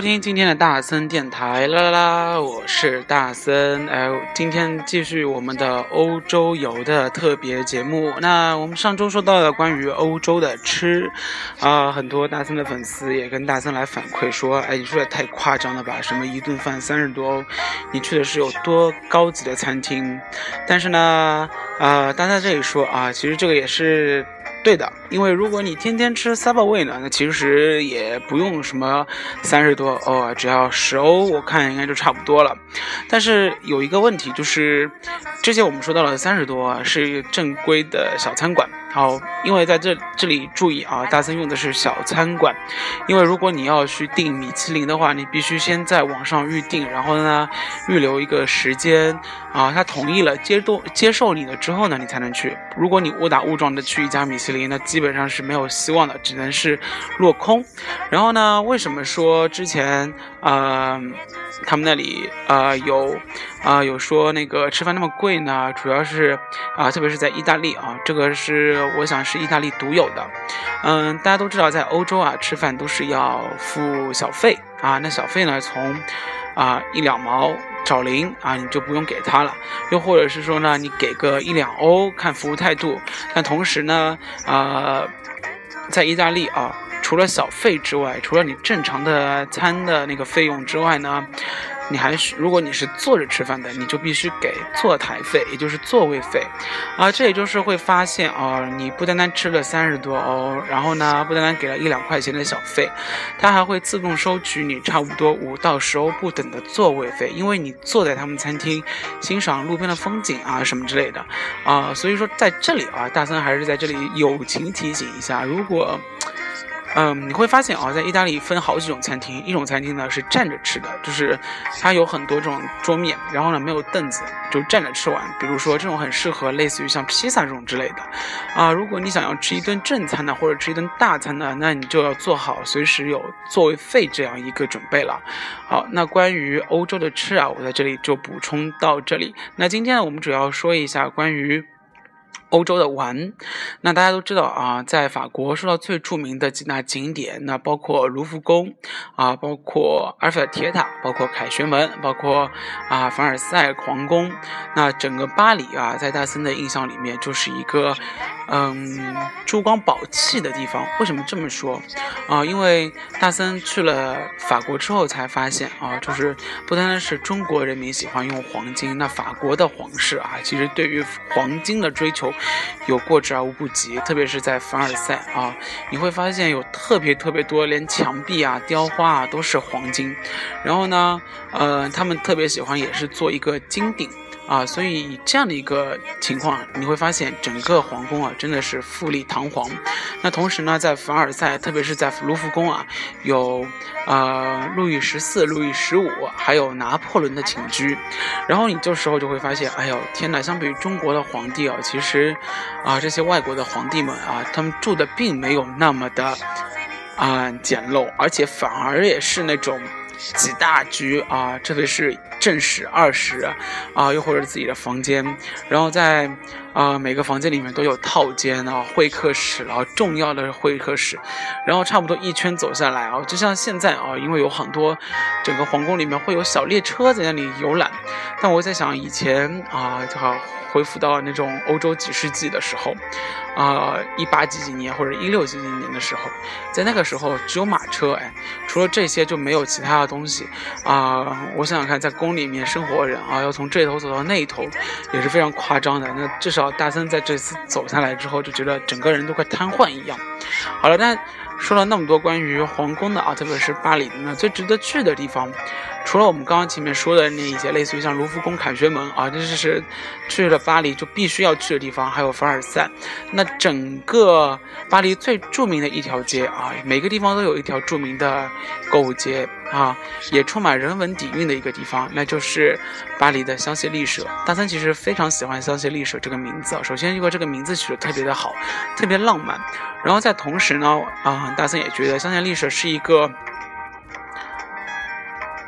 收听今天的大森电台，啦啦啦，我是大森。哎，今天继续我们的欧洲游的特别节目。那我们上周说到了关于欧洲的吃，啊，很多大森的粉丝也跟大森来反馈说，哎，你说的太夸张了吧？什么一顿饭三十多欧，你去的是有多高级的餐厅？但是呢，呃，大在这里说啊，其实这个也是。对的，因为如果你天天吃 Subway 呢，那其实也不用什么三十多欧，只要十欧，我看应该就差不多了。但是有一个问题就是，之前我们说到了三十多是正规的小餐馆。好，因为在这这里注意啊，大森用的是小餐馆，因为如果你要去订米其林的话，你必须先在网上预定，然后呢预留一个时间啊，他同意了接受接受你了之后呢，你才能去。如果你误打误撞的去一家米其林，那基本上是没有希望的，只能是落空。然后呢，为什么说之前啊？他们那里啊有啊有说那个吃饭那么贵呢，主要是啊特别是在意大利啊，这个是我想是意大利独有的。嗯，大家都知道在欧洲啊吃饭都是要付小费啊，那小费呢从啊一两毛找零啊你就不用给他了，又或者是说呢你给个一两欧看服务态度，但同时呢啊在意大利啊。除了小费之外，除了你正常的餐的那个费用之外呢，你还是如果你是坐着吃饭的，你就必须给坐台费，也就是座位费。啊，这也就是会发现啊，你不单单吃了三十多欧，然后呢，不单单给了一两块钱的小费，他还会自动收取你差不多五到十欧不等的座位费，因为你坐在他们餐厅欣赏路边的风景啊什么之类的。啊，所以说在这里啊，大森还是在这里友情提醒一下，如果。嗯，你会发现啊，在意大利分好几种餐厅，一种餐厅呢是站着吃的，就是它有很多这种桌面，然后呢没有凳子，就站着吃完。比如说这种很适合类似于像披萨这种之类的，啊，如果你想要吃一顿正餐呢，或者吃一顿大餐呢，那你就要做好随时有座位费这样一个准备了。好，那关于欧洲的吃啊，我在这里就补充到这里。那今天呢，我们主要说一下关于。欧洲的玩，那大家都知道啊，在法国说到最著名的几大景点，那包括卢浮宫啊，包括埃菲尔铁塔，包括凯旋门，包括啊凡尔赛皇宫。那整个巴黎啊，在大森的印象里面就是一个。嗯，珠光宝气的地方，为什么这么说啊？因为大森去了法国之后才发现啊，就是不单单是中国人民喜欢用黄金，那法国的皇室啊，其实对于黄金的追求有过之而无不及。特别是在凡尔赛啊，你会发现有特别特别多，连墙壁啊、雕花啊都是黄金。然后呢，呃，他们特别喜欢也是做一个金顶。啊，所以这样的一个情况，你会发现整个皇宫啊，真的是富丽堂皇。那同时呢，在凡尔赛，特别是在卢浮宫啊，有呃路易十四、路易十五，还有拿破仑的寝居。然后你这时候就会发现，哎呦天哪！相比于中国的皇帝啊，其实啊这些外国的皇帝们啊，他们住的并没有那么的啊简陋，而且反而也是那种。几大居啊，特别是正室、二室啊，又或者自己的房间，然后在啊每个房间里面都有套间啊、会客室然后重要的会客室，然后差不多一圈走下来啊，就像现在啊，因为有很多整个皇宫里面会有小列车在那里游览，但我在想以前啊，就好。恢复到那种欧洲几世纪的时候，啊，一八几几年或者一六几几年的时候，在那个时候只有马车，哎，除了这些就没有其他的东西，啊，我想想看，在宫里面生活的人啊，要从这头走到那头，也是非常夸张的。那至少大森在这次走下来之后，就觉得整个人都快瘫痪一样。好了，那说了那么多关于皇宫的啊，特别是巴黎的那最值得去的地方。除了我们刚刚前面说的那一些，类似于像卢浮宫、凯旋门啊，这就是去了巴黎就必须要去的地方，还有凡尔赛。那整个巴黎最著名的一条街啊，每个地方都有一条著名的购物街啊，也充满人文底蕴的一个地方，那就是巴黎的香榭丽舍。大森其实非常喜欢香榭丽舍这个名字啊，首先因为这个名字取得特别的好，特别浪漫，然后在同时呢，啊，大森也觉得香榭丽舍是一个。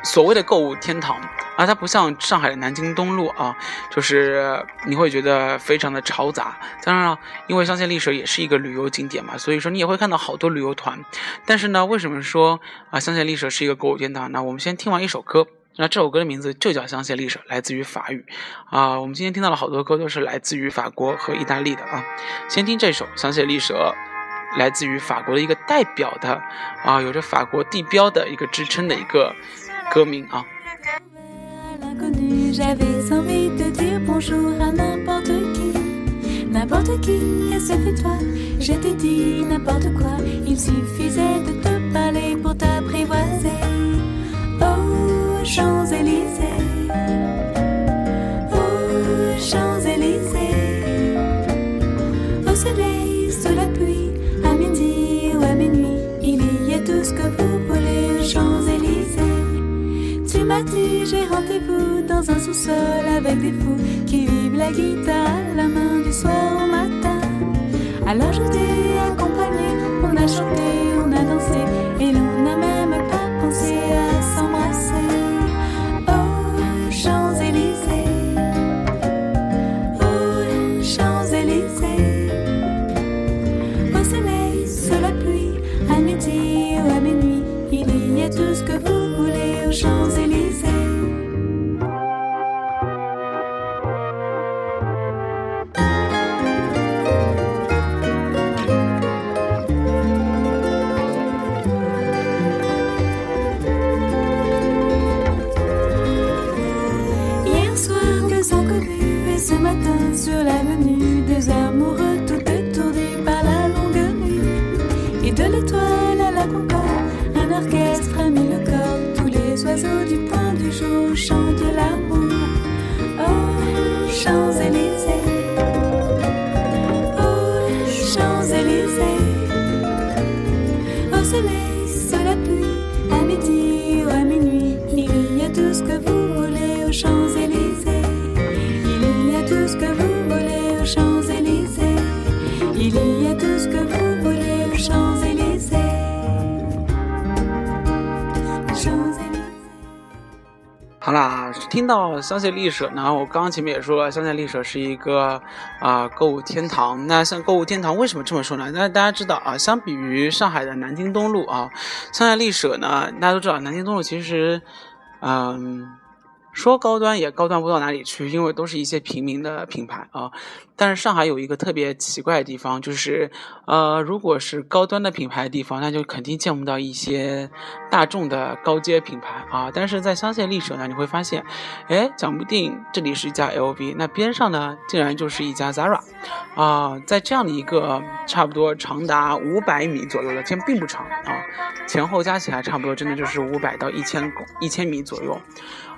所谓的购物天堂啊，它不像上海的南京东路啊，就是你会觉得非常的嘈杂。当然了，因为香榭丽舍也是一个旅游景点嘛，所以说你也会看到好多旅游团。但是呢，为什么说啊香榭丽舍是一个购物天堂？那我们先听完一首歌，那这首歌的名字就叫香榭丽舍，来自于法语啊。我们今天听到了好多歌都是来自于法国和意大利的啊。先听这首香榭丽舍，来自于法国的一个代表的啊，有着法国地标的一个支撑的一个 coming hein. out. J'avais envie de dire bonjour à n'importe qui, n'importe qui, et ce fut toi. Je t'ai dit n'importe quoi, il suffisait de te parler pour t'apprivoiser. Aux Champs-Élysées, aux Champs-Élysées. Dit j'ai rendez-vous dans un sous-sol avec des fous qui vivent la guitare la main du soir au matin. Alors je t'ai accompagné, on a chanté, on a dansé et l'on n'a même pas pensé à s'embrasser. Oh Champs-Élysées, oh Champs-Élysées, au soleil, sous la pluie, à midi ou à minuit, il y a tout ce que vous voulez aux Champs-Élysées. 听到香榭丽舍呢，我刚刚前面也说了，香榭丽舍是一个啊、购物天堂。那像购物天堂为什么这么说呢？那大家知道啊，相比于上海的南京东路啊，香榭丽舍呢，大家都知道南京东路其实，嗯。说高端也高端不到哪里去，因为都是一些平民的品牌啊。但是上海有一个特别奇怪的地方，就是呃，如果是高端的品牌的地方，那就肯定见不到一些大众的高阶品牌啊。但是在香榭丽舍呢，你会发现，哎，讲不定这里是一家 LV，那边上呢竟然就是一家 Zara 啊。在这样的一个差不多长达五百米左右的，其实并不长啊，前后加起来差不多真的就是五百到一千一千米左右。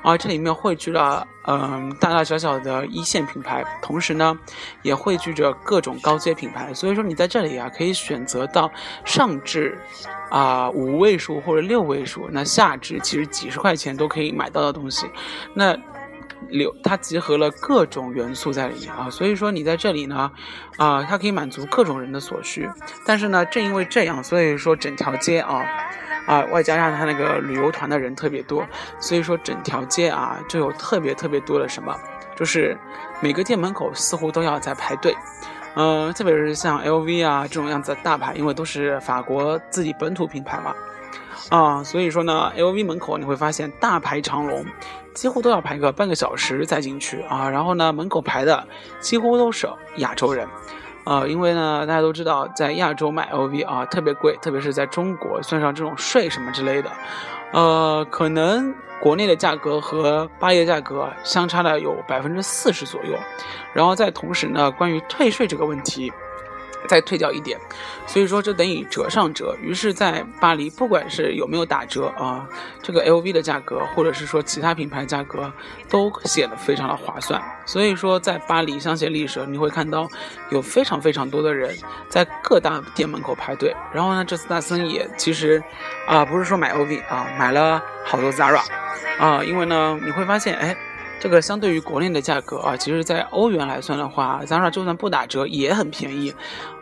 啊，这里面汇聚了嗯、大大小小的一线品牌，同时呢，也汇聚着各种高阶品牌。所以说你在这里啊，可以选择到上至啊、五位数或者六位数，那下至其实几十块钱都可以买到的东西。那流它集合了各种元素在里面啊，所以说你在这里呢，啊、它可以满足各种人的所需。但是呢，正因为这样，所以说整条街啊。啊，外加上它那个旅游团的人特别多，所以说整条街啊就有特别特别多的什么，就是每个店门口似乎都要在排队。嗯、特别是像 LV 啊这种样子的大牌，因为都是法国自己本土品牌嘛，啊，所以说呢，LV 门口你会发现大排长龙，几乎都要排个半个小时才进去啊。然后呢，门口排的几乎都是亚洲人。呃，因为呢，大家都知道，在亚洲买 LV 啊特别贵，特别是在中国，算上这种税什么之类的，呃，可能国内的价格和巴黎的价格相差了有百分之四十左右。然后在同时呢，关于退税这个问题，再退掉一点，所以说这等于折上折。于是，在巴黎，不管是有没有打折啊，这个 LV 的价格，或者是说其他品牌价格，都显得非常的划算。所以说，在巴黎香榭丽舍，你会看到有非常非常多的人在各大店门口排队。然后呢，这次大森也其实啊、不是说买 LV 啊，买了好多 Zara 啊，因为呢，你会发现，哎。这个相对于国内的价格啊，其实在欧元来算的话，Zara 就算不打折也很便宜，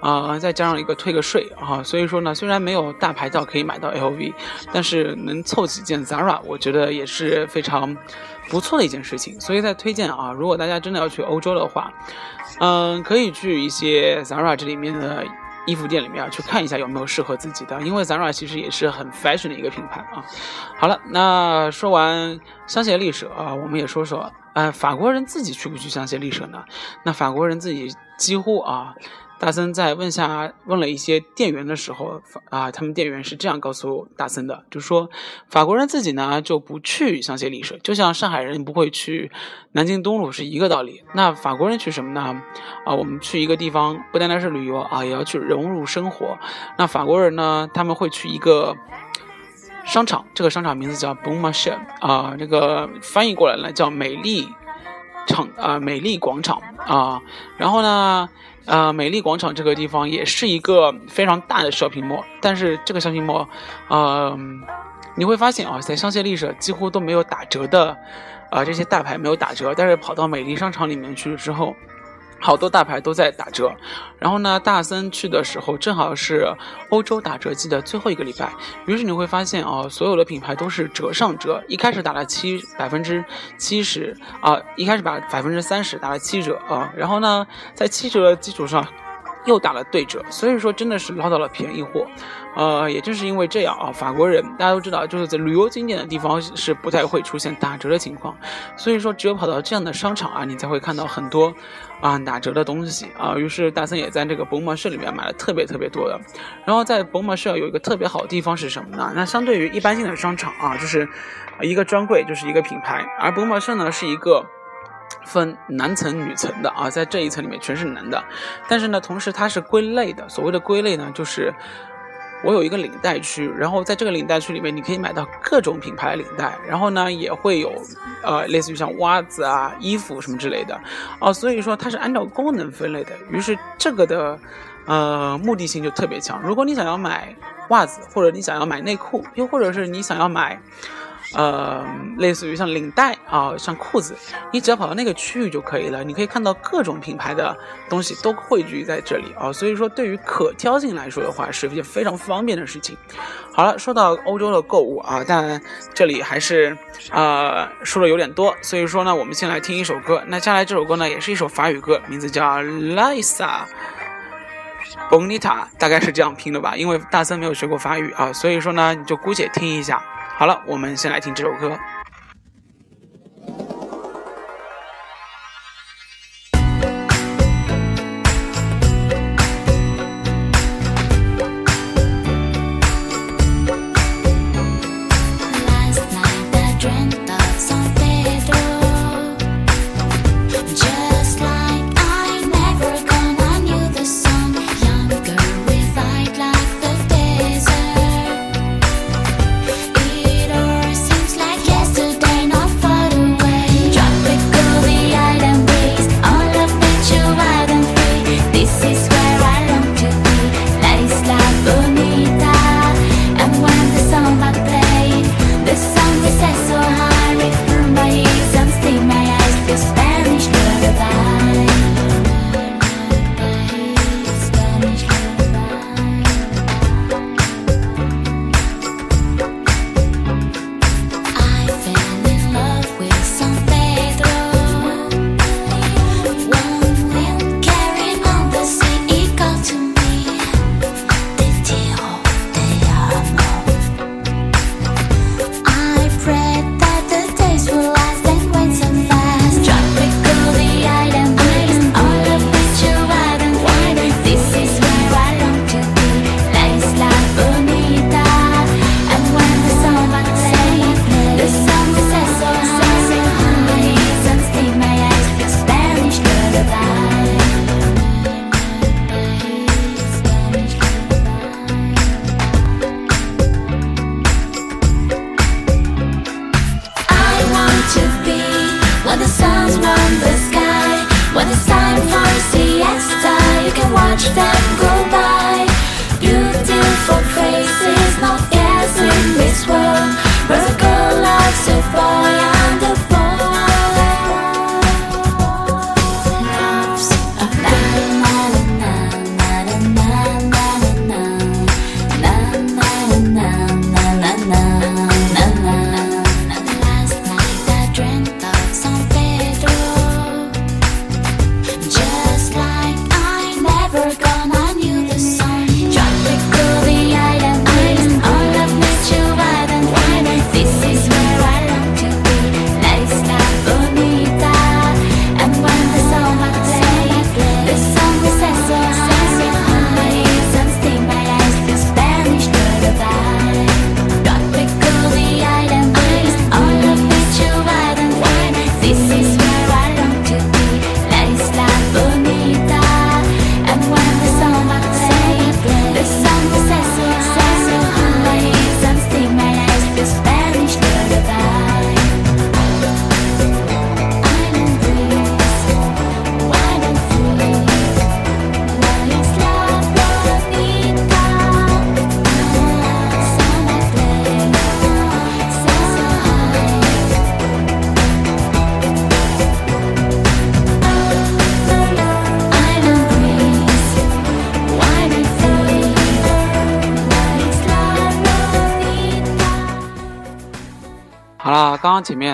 啊，再加上一个退个税啊，所以说呢，虽然没有大牌照可以买到 LV，但是能凑几件 Zara，我觉得也是非常不错的一件事情。所以在推荐啊，如果大家真的要去欧洲的话，嗯，可以去一些 Zara 这里面的。衣服店里面啊，去看一下有没有适合自己的，因为 Zara 其实也是很 fashion 的一个品牌啊。好了，那说完香榭丽舍啊，我们也说说，呃，法国人自己去不去香榭丽舍呢？那法国人自己几乎啊。大森在问下问了一些店员的时候，啊，他们店员是这样告诉大森的，就说法国人自己呢就不去香榭丽舍，就像上海人不会去南京东路是一个道理。那法国人去什么呢？啊，我们去一个地方不单单是旅游啊，也要去融入生活。那法国人呢，他们会去一个商场，这个商场名字叫 Bon Marché 啊，这个翻译过来呢叫美丽场啊，美丽广场啊，然后呢。呃，美丽广场这个地方也是一个非常大的 shopping mall，但是这个 shopping mall，呃，你会发现啊，在香榭丽舍几乎都没有打折的，啊，这些大牌没有打折，但是跑到美丽商场里面去了之后。好多大牌都在打折，然后呢，大森去的时候正好是欧洲打折季的最后一个礼拜，于是你会发现啊，所有的品牌都是折上折，一开始打了七百分之七十啊，一开始把百分之三十打了七折啊，然后呢，在七折的基础上。又打了对折，所以说真的是捞到了便宜货，呃，也正是因为这样啊，法国人大家都知道，就是在旅游景点的地方是不太会出现打折的情况，所以说只有跑到这样的商场啊，你才会看到很多啊打折的东西啊。于是大森也在这个博马社里面买了特别特别多的。然后在博马社有一个特别好的地方是什么呢？那相对于一般性的商场啊，就是一个专柜就是一个品牌，而博马社呢是一个。分男层、女层的啊，在这一层里面全是男的，但是呢，同时它是归类的。所谓的归类呢，就是我有一个领带区，然后在这个领带区里面，你可以买到各种品牌领带，然后呢，也会有呃，类似于像袜子啊、衣服什么之类的哦。所以说它是按照功能分类的，于是这个的呃目的性就特别强。如果你想要买袜子，或者你想要买内裤，又或者是你想要买。呃，类似于像领带啊，像裤子，你只要跑到那个区域就可以了。你可以看到各种品牌的东西都汇聚在这里啊，所以说对于可挑性来说的话，是一件非常方便的事情。好了，说到欧洲的购物啊，但这里还是呃说的有点多，所以说呢，我们先来听一首歌。那接下来这首歌呢，也是一首法语歌，名字叫 Lisa Bonita，大概是这样拼的吧，因为大森没有学过法语啊，所以说呢，你就姑且听一下。好了，我们先来听这首歌。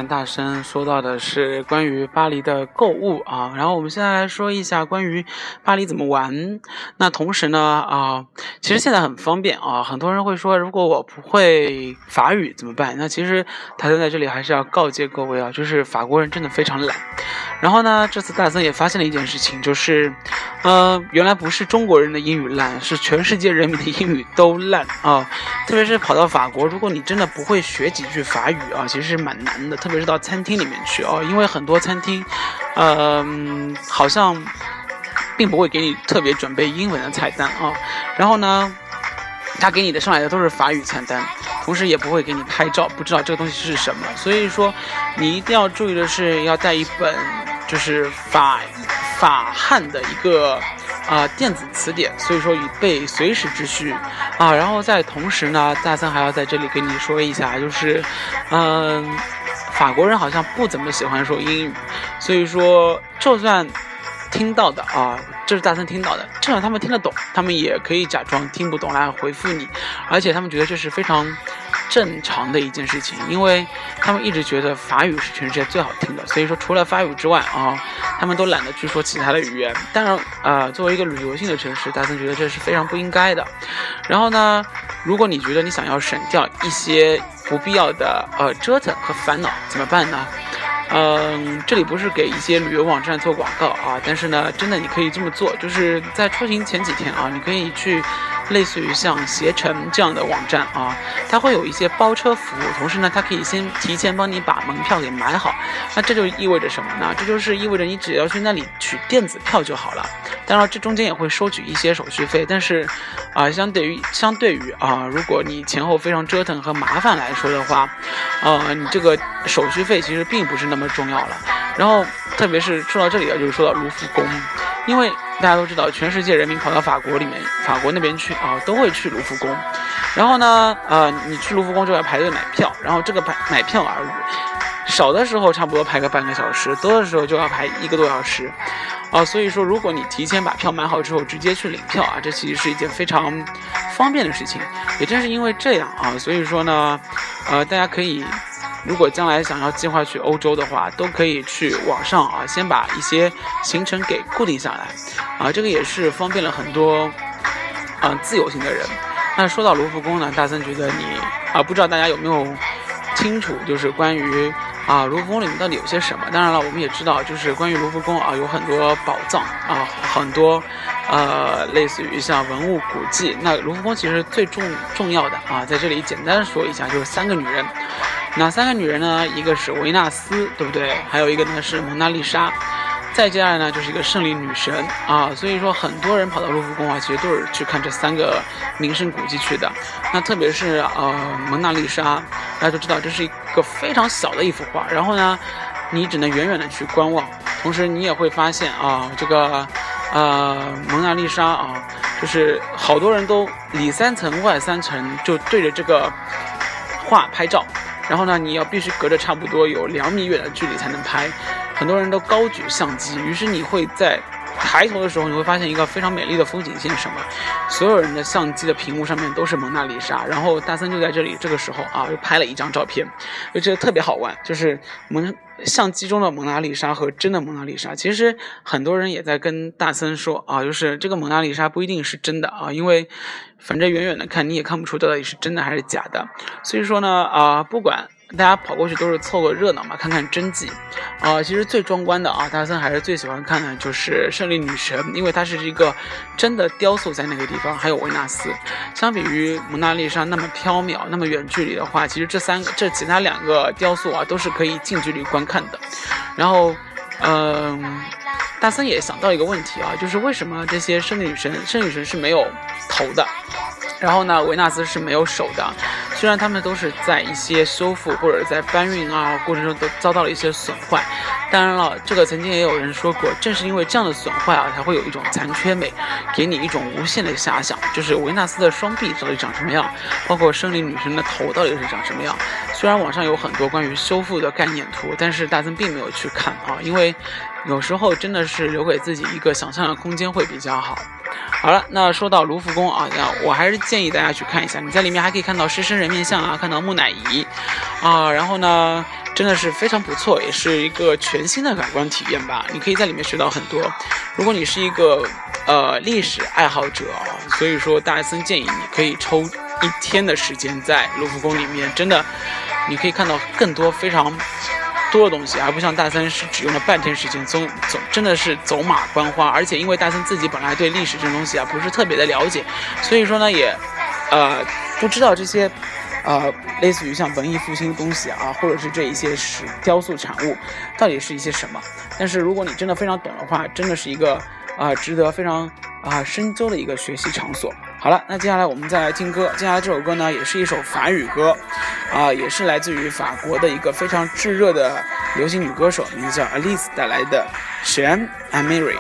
大声说到的是关于巴黎的购物啊，然后我们现在来说一下关于巴黎怎么玩。那同时呢啊，其实现在很方便啊，很多人会说，如果我不会法语怎么办？那其实大森在这里还是要告诫各位啊，就是法国人真的非常懒。然后呢，这次大森也发现了一件事情，就是，呃，原来不是中国人的英语烂，是全世界人民的英语都烂啊。特别是跑到法国，如果你真的不会学几句法语啊，其实是蛮难的。特别是到餐厅里面去啊，因为很多餐厅，呃，好像并不会给你特别准备英文的菜单啊。然后呢，他给你的上来的都是法语菜单，同时也不会给你拍照，不知道这个东西是什么。所以说，你一定要注意的是要带一本。就是法法汉的一个啊电子词典，所以说以备随时之需啊。然后在同时呢，大森还要在这里跟你说一下，就是嗯，法国人好像不怎么喜欢说英语，所以说就算听到的啊，这是大森听到的，至少他们听得懂，他们也可以假装听不懂来回复你，而且他们觉得这是非常。正常的一件事情，因为他们一直觉得法语是全世界最好听的，所以说除了法语之外啊，他们都懒得去说其他的语言。当然，啊，作为一个旅游性的城市，大森觉得这是非常不应该的。然后呢，如果你觉得你想要省掉一些不必要的呃折腾和烦恼，怎么办呢？嗯，这里不是给一些旅游网站做广告啊，但是呢，真的你可以这么做，就是在出行前几天啊，你可以去。类似于像携程这样的网站啊，它会有一些包车服务，同时呢，它可以先提前帮你把门票给买好。那这就意味着什么呢？这就是意味着你只要去那里取电子票就好了。当然，这中间也会收取一些手续费，但是啊，相对于相对于啊，如果你前后非常折腾和麻烦来说的话，呃，你这个手续费其实并不是那么重要了。然后，特别是说到这里啊，就是说到卢浮宫，因为。大家都知道，全世界人民跑到法国里面，法国那边去啊，都会去卢浮宫。然后呢，呃，你去卢浮宫就要排队买票，然后这个排买票而已，少的时候差不多排个半个小时，多的时候就要排一个多小时，啊，所以说如果你提前把票买好之后直接去领票啊，这其实是一件非常方便的事情。也正是因为这样啊，所以说呢，呃，大家可以。如果将来想要计划去欧洲的话，都可以去网上啊，先把一些行程给固定下来，啊，这个也是方便了很多，啊，自由行的人。那说到卢浮宫呢，大森觉得你啊，不知道大家有没有清楚，就是关于啊卢浮宫里面到底有些什么？当然了，我们也知道，就是关于卢浮宫啊，有很多宝藏啊，很多呃，类似于像文物古迹。那卢浮宫其实最重重要的啊，在这里简单说一下，就是三个女人。哪三个女人呢？一个是维纳斯，对不对？还有一个呢是蒙娜丽莎，再接下来呢就是一个胜利女神啊。所以说很多人跑到卢浮宫啊，其实都是去看这三个名胜古迹去的。那特别是呃蒙娜丽莎，大家都知道这是一个非常小的一幅画，然后呢你只能远远的去观望，同时你也会发现啊这个呃蒙娜丽莎啊，就是好多人都里三层外三层就对着这个画拍照。然后呢，你要必须隔着差不多有两米远的距离才能拍，很多人都高举相机，于是你会在抬头的时候，你会发现一个非常美丽的风景线，什么？所有人的相机的屏幕上面都是蒙娜丽莎，然后大森就在这里，这个时候啊，又拍了一张照片，就觉得特别好玩，就是蒙相机中的蒙娜丽莎和真的蒙娜丽莎，其实很多人也在跟大森说啊，就是这个蒙娜丽莎不一定是真的啊，因为。反正远远的看你也看不出到底是真的还是假的，所以说呢，啊，不管大家跑过去都是凑个热闹嘛，看看真迹，啊，其实最壮观的啊，大森还是最喜欢看的就是胜利女神，因为它是一个真的雕塑在那个地方，还有维纳斯，相比于蒙娜丽莎那么飘渺、那么远距离的话，其实这三个、这其他两个雕塑啊，都是可以近距离观看的，然后，嗯。大森也想到一个问题啊，就是为什么这些胜利女神、胜利女神是没有头的，然后呢，维纳斯是没有手的？虽然他们都是在一些修复或者在搬运啊过程中都遭到了一些损坏。当然了，这个曾经也有人说过，正是因为这样的损坏啊，才会有一种残缺美，给你一种无限的遐想，就是维纳斯的双臂到底长什么样，包括胜利女神的头到底是长什么样。虽然网上有很多关于修复的概念图，但是大森并没有去看啊，因为。有时候真的是留给自己一个想象的空间会比较好。好了，那说到卢浮宫啊，那我还是建议大家去看一下。你在里面还可以看到狮身人面像啊，看到木乃伊啊，然后呢。真的是非常不错，也是一个全新的感官体验吧。你可以在里面学到很多。如果你是一个呃历史爱好者啊，所以说大森建议你可以抽一天的时间在卢浮宫里面，真的你可以看到更多非常多的东西，而不像大森是只用了半天时间走走，真的是走马观花。而且因为大森自己本来对历史这种东西啊不是特别的了解，所以说呢也呃不知道这些。呃，类似于像文艺复兴的东西啊，或者是这一些石雕塑产物，到底是一些什么？但是如果你真的非常懂的话，真的是一个啊值得非常啊深究的一个学习场所。好了，那接下来我们再来听歌。接下来这首歌呢，也是一首法语歌，啊，也是来自于法国的一个非常炙热的流行女歌手，名字叫 Alice 带来的《Shane and Mary》。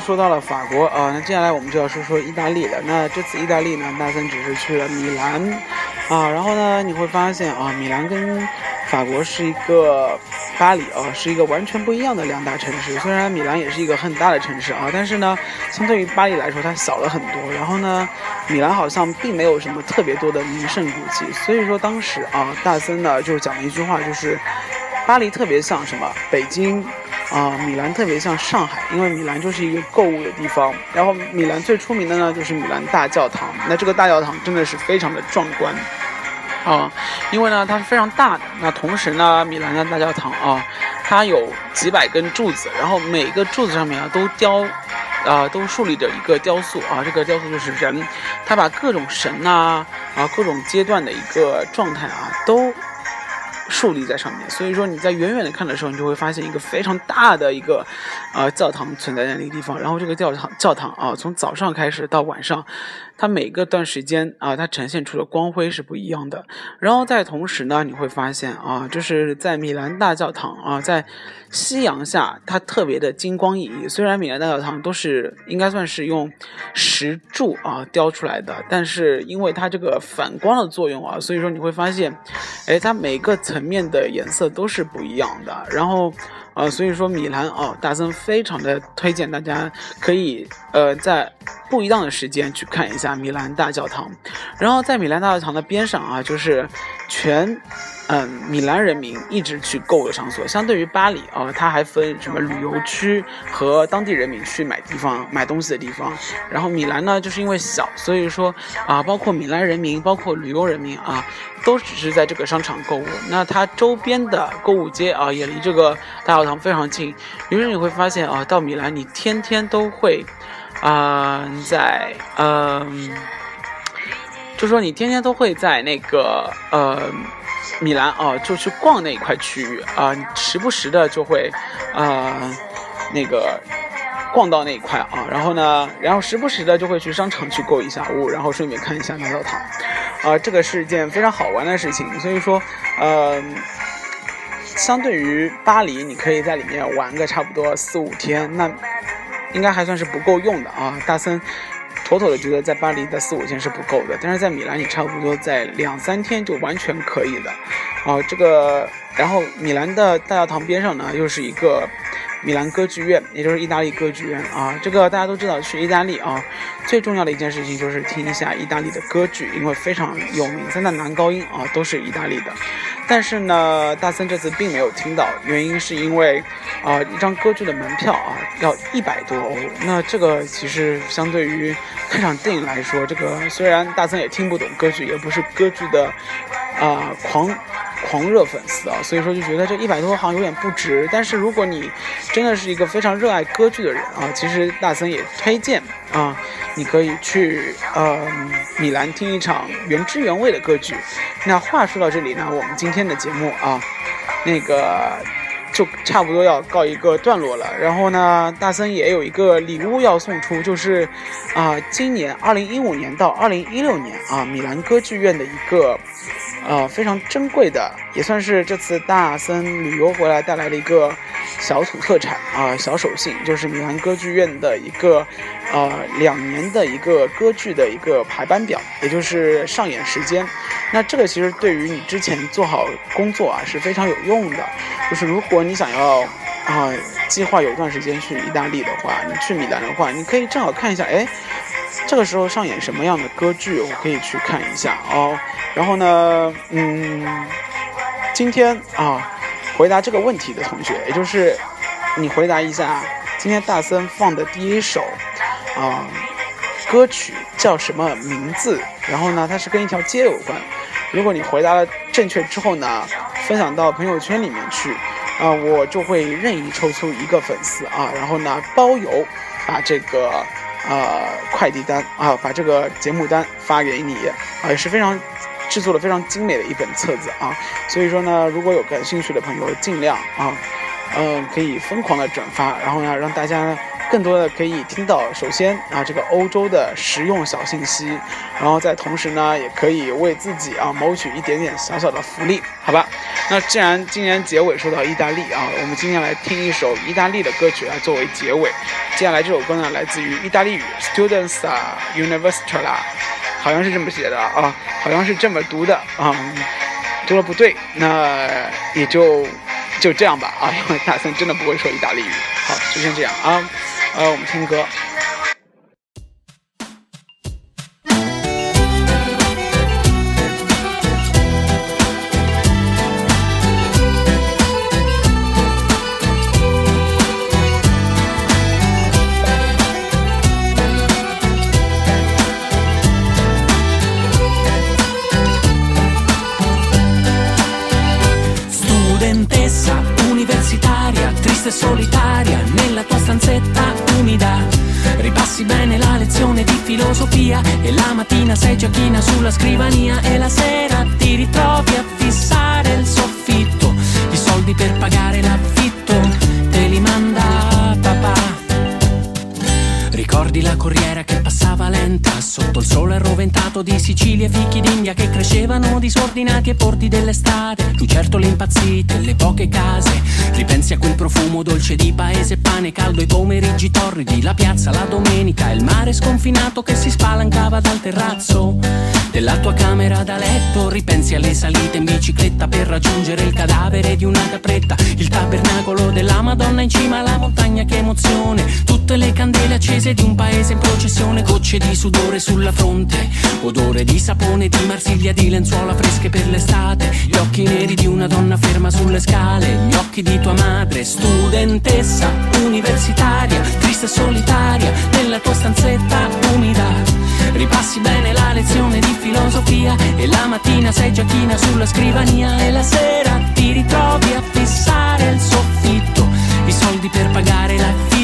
说到了法国啊、呃那接下来我们就要说说意大利了。那这次意大利呢，大森只是去了米兰、啊，然后呢，你会发现啊，米兰跟法国是一个巴黎啊，是一个完全不一样的两大城市。虽然米兰也是一个很大的城市啊，但是呢，相对于巴黎来说，它小了很多。然后呢，米兰好像并没有什么特别多的名胜古迹。所以说当时啊，大森呢就讲了一句话，就是巴黎特别像什么北京。啊，米兰特别像上海，因为米兰就是一个购物的地方。然后米兰最出名的呢，就是米兰大教堂。那这个大教堂真的是非常的壮观啊，因为呢它是非常大的。那同时呢，米兰的大教堂啊，它有几百根柱子，然后每个柱子上面啊都雕，啊都竖立着一个雕塑啊。这个雕塑就是人，他把各种神呐啊各种阶段的一个状态啊都。竖立在上面，所以说你在远远的看的时候，你就会发现一个非常大的一个，呃，教堂存在在那个地方。然后这个教堂教堂啊，从早上开始到晚上，它每个段时间啊，它呈现出的光辉是不一样的。然后在同时呢，你会发现啊，就是在米兰大教堂啊，在。夕阳下，它特别的金光熠熠。虽然米兰大教堂都是应该算是用石柱啊雕出来的，但是因为它这个反光的作用啊，所以说你会发现，哎，它每个层面的颜色都是不一样的。然后，呃，所以说米兰哦，大森非常的推荐大家可以呃在不一样的时间去看一下米兰大教堂。然后在米兰大教堂的边上啊，就是全。嗯，米兰人民一直去购物的场所，相对于巴黎啊，它还分什么旅游区和当地人民去买地方买东西的地方。然后米兰呢，就是因为小，所以说啊，包括米兰人民，包括旅游人民啊，都只是在这个商场购物。那它周边的购物街啊，也离这个大教堂非常近。于是你会发现啊，到米兰你天天都会啊，在嗯，就说你天天都会在那个呃。米兰啊，就去逛那一块区域啊，时不时的就会，啊，那个逛到那一块啊，然后呢，然后时不时的就会去商场去购一下物，然后顺便看一下大教堂，啊，这个是一件非常好玩的事情。所以说，呃，相对于巴黎，你可以在里面玩个差不多四五天，那应该还算是不够用的啊，大森。妥妥的觉得在巴黎的四五天是不够的，但是在米兰你差不多在两三天就完全可以的，啊，这个，然后米兰的大教堂边上呢又是一个米兰歌剧院，也就是意大利歌剧院啊，这个大家都知道去意大利啊，最重要的一件事情就是听一下意大利的歌剧，因为非常有名，三大男高音啊都是意大利的。但是呢，大森这次并没有听到，原因是因为，啊，一张歌剧的门票啊要一百多欧。那这个其实相对于看场电影来说，这个虽然大森也听不懂歌剧，也不是歌剧的啊狂狂热粉丝啊，所以说就觉得这一百多好像有点不值。但是如果你真的是一个非常热爱歌剧的人啊，其实大森也推荐啊。你可以去呃米兰听一场原汁原味的歌剧。那话说到这里呢，我们今天的节目啊，那个就差不多要告一个段落了。然后呢，大森也有一个礼物要送出，就是啊，今年二零一五年到二零一六年啊，米兰歌剧院的一个呃非常珍贵的，也算是这次大森旅游回来带来的一个小土特产啊，小手信，就是米兰歌剧院的一个。呃，两年的一个歌剧的一个排班表，也就是上演时间。那这个其实对于你之前做好工作啊是非常有用的。就是如果你想要啊计划有段时间去意大利的话，你去米兰的话，你可以正好看一下，哎，这个时候上演什么样的歌剧，我可以去看一下哦。然后呢，嗯，今天啊回答这个问题的同学，也就是你回答一下今天大森放的第一首。啊，歌曲叫什么名字？然后呢，它是跟一条街有关。如果你回答了正确之后呢，分享到朋友圈里面去，啊，我就会任意抽出一个粉丝啊，然后呢包邮把这个呃快递单啊，把这个节目单发给你啊，也是非常制作的非常精美的一本册子啊。所以说呢，如果有感兴趣的朋友，尽量啊，嗯，可以疯狂的转发，然后呢，让大家。更多的可以听到，首先啊，这个欧洲的实用小信息，然后在同时呢，也可以为自己啊谋取一点点小小的福利，好吧？那既然今年结尾说到意大利啊，我们今天来听一首意大利的歌曲来作为结尾。接下来这首歌呢，来自于意大利语 Students University 啦好像是这么写的啊，好像是这么读的啊，读的不对，那也就就这样吧啊，因为大森真的不会说意大利语。好，就先这样啊，呃，我们听歌。Pane caldo, i pomeriggi torridi, la piazza la domenica, il mare sconfinato che si spalancava dal terrazzo della tua camera da letto. Ripensi alle salite in bicicletta per raggiungere il cadavere di una capretta, il tabernacolo della Madonna in cima alla montagna, che emozione! Tutte le candele accese di un paese in processione, gocce di sudore sulla fronte, odore di sapone, di marsiglia, di lenzuola fresche per l'estate, gli occhi neri di una donna ferma sulle scale, gli occhi di tua madre, studentessa universitaria, triste e solitaria, nella tua stanzetta umida. Ripassi bene la lezione di filosofia e la mattina sei già china sulla scrivania. E la sera ti ritrovi a fissare il soffitto, i soldi per pagare l'affitto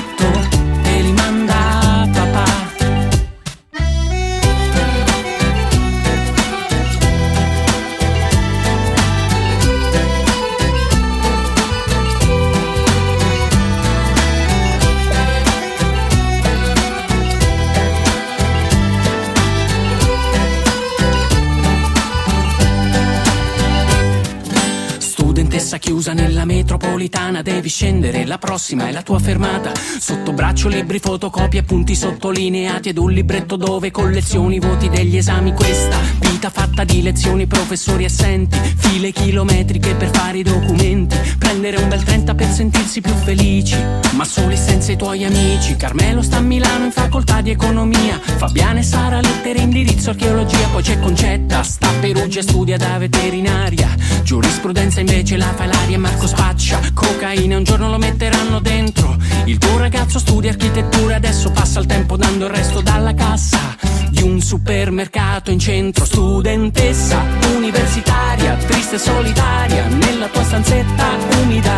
Studentessa chiusa nella metropolitana, devi scendere, la prossima è la tua fermata. Sotto braccio libri, fotocopie, appunti sottolineati ed un libretto dove collezioni voti degli esami. Questa vita fatta di lezioni, professori assenti, file chilometriche per fare i documenti. Prendere un bel 30 per sentirsi più felici, ma soli senza i tuoi amici. Carmelo sta a Milano in facoltà di economia. Fabiana e Sara lettere, indirizzo, archeologia. Poi c'è Concetta, sta a Perugia studia da veterinaria. Giurisprudenza invece la fa l'aria Marco Spaccia. Cocaina un giorno lo metteranno dentro. Il tuo ragazzo studia architettura, adesso passa il tempo dando il resto dalla cassa di un supermercato in centro. Studentessa universitaria, triste e solitaria, nella tua stanzetta umida.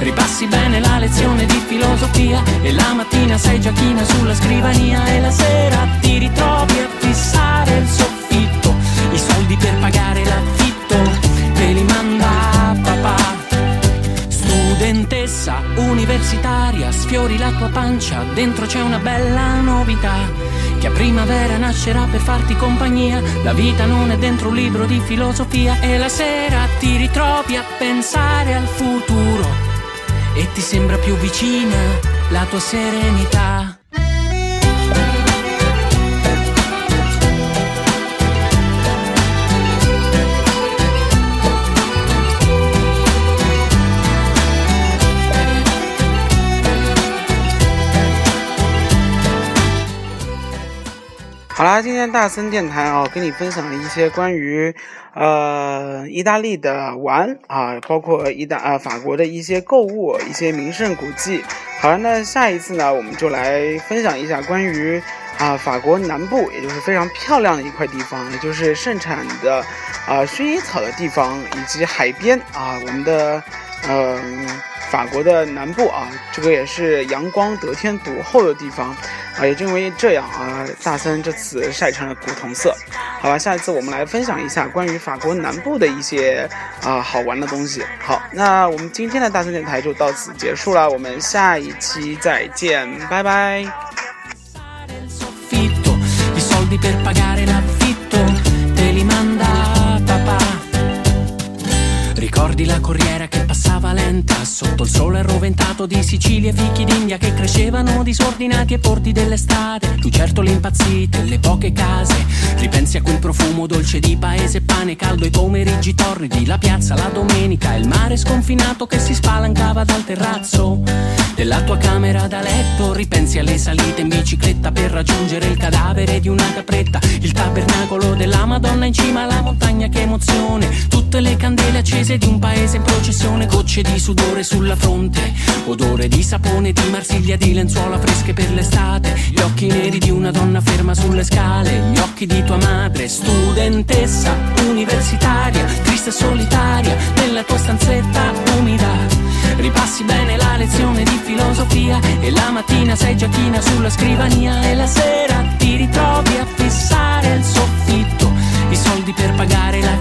Ripassi bene la lezione di filosofia e la mattina sei già china sulla scrivania e la sera ti ritrovi a fissare il soffitto. I soldi per pagare l'affitto te li papà. Studentessa universitaria, sfiori la tua pancia, dentro c'è una bella novità. Che a primavera nascerà per farti compagnia. La vita non è dentro un libro di filosofia. E la sera ti ritrovi a pensare al futuro. E ti sembra più vicina la tua serenità. 好啦，今天大森电台啊，跟你分享了一些关于呃意大利的玩啊，包括意大啊法国的一些购物、一些名胜古迹。好了，那下一次呢，我们就来分享一下关于啊法国南部，也就是非常漂亮的一块地方，也就是盛产的啊薰衣草的地方，以及海边啊，我们的嗯、法国的南部啊，这个也是阳光得天独厚的地方。啊，也正因为这样啊，大森这次晒成了古铜色。好吧，下一次我们来分享一下关于法国南部的一些啊好玩的东西。好，那我们今天的大森电台就到此结束了，我们下一期再见，拜拜。rikardi la korea passava lenta sotto il sole arroventato di Sicilia e fichi d'India che crescevano disordinati ai porti dell'estate, lucertole impazzite, le poche case. Ripensi profumo dolce di paese, pane caldo, i pomeriggi torridi, la piazza la domenica, il mare sconfinato che si spalancava dal terrazzo della tua camera da letto. Ripensi alle salite in bicicletta per raggiungere il cadavere di una capretta, il tabernacolo della Madonna in cima alla montagna, che emozione. Tutte le candele accese di un paese in processione, gocce di sudore sulla fronte, odore di sapone, di marsiglia, di lenzuola fresche per l'estate, gli occhi neri di una donna ferma sulle scale, gli occhi di tua madre, studentessa universitaria, triste e solitaria, nella tua stanzetta umida. Ripassi bene la lezione di filosofia e la mattina sei già sulla scrivania e la sera ti ritrovi a fissare il soffitto, i soldi per pagare la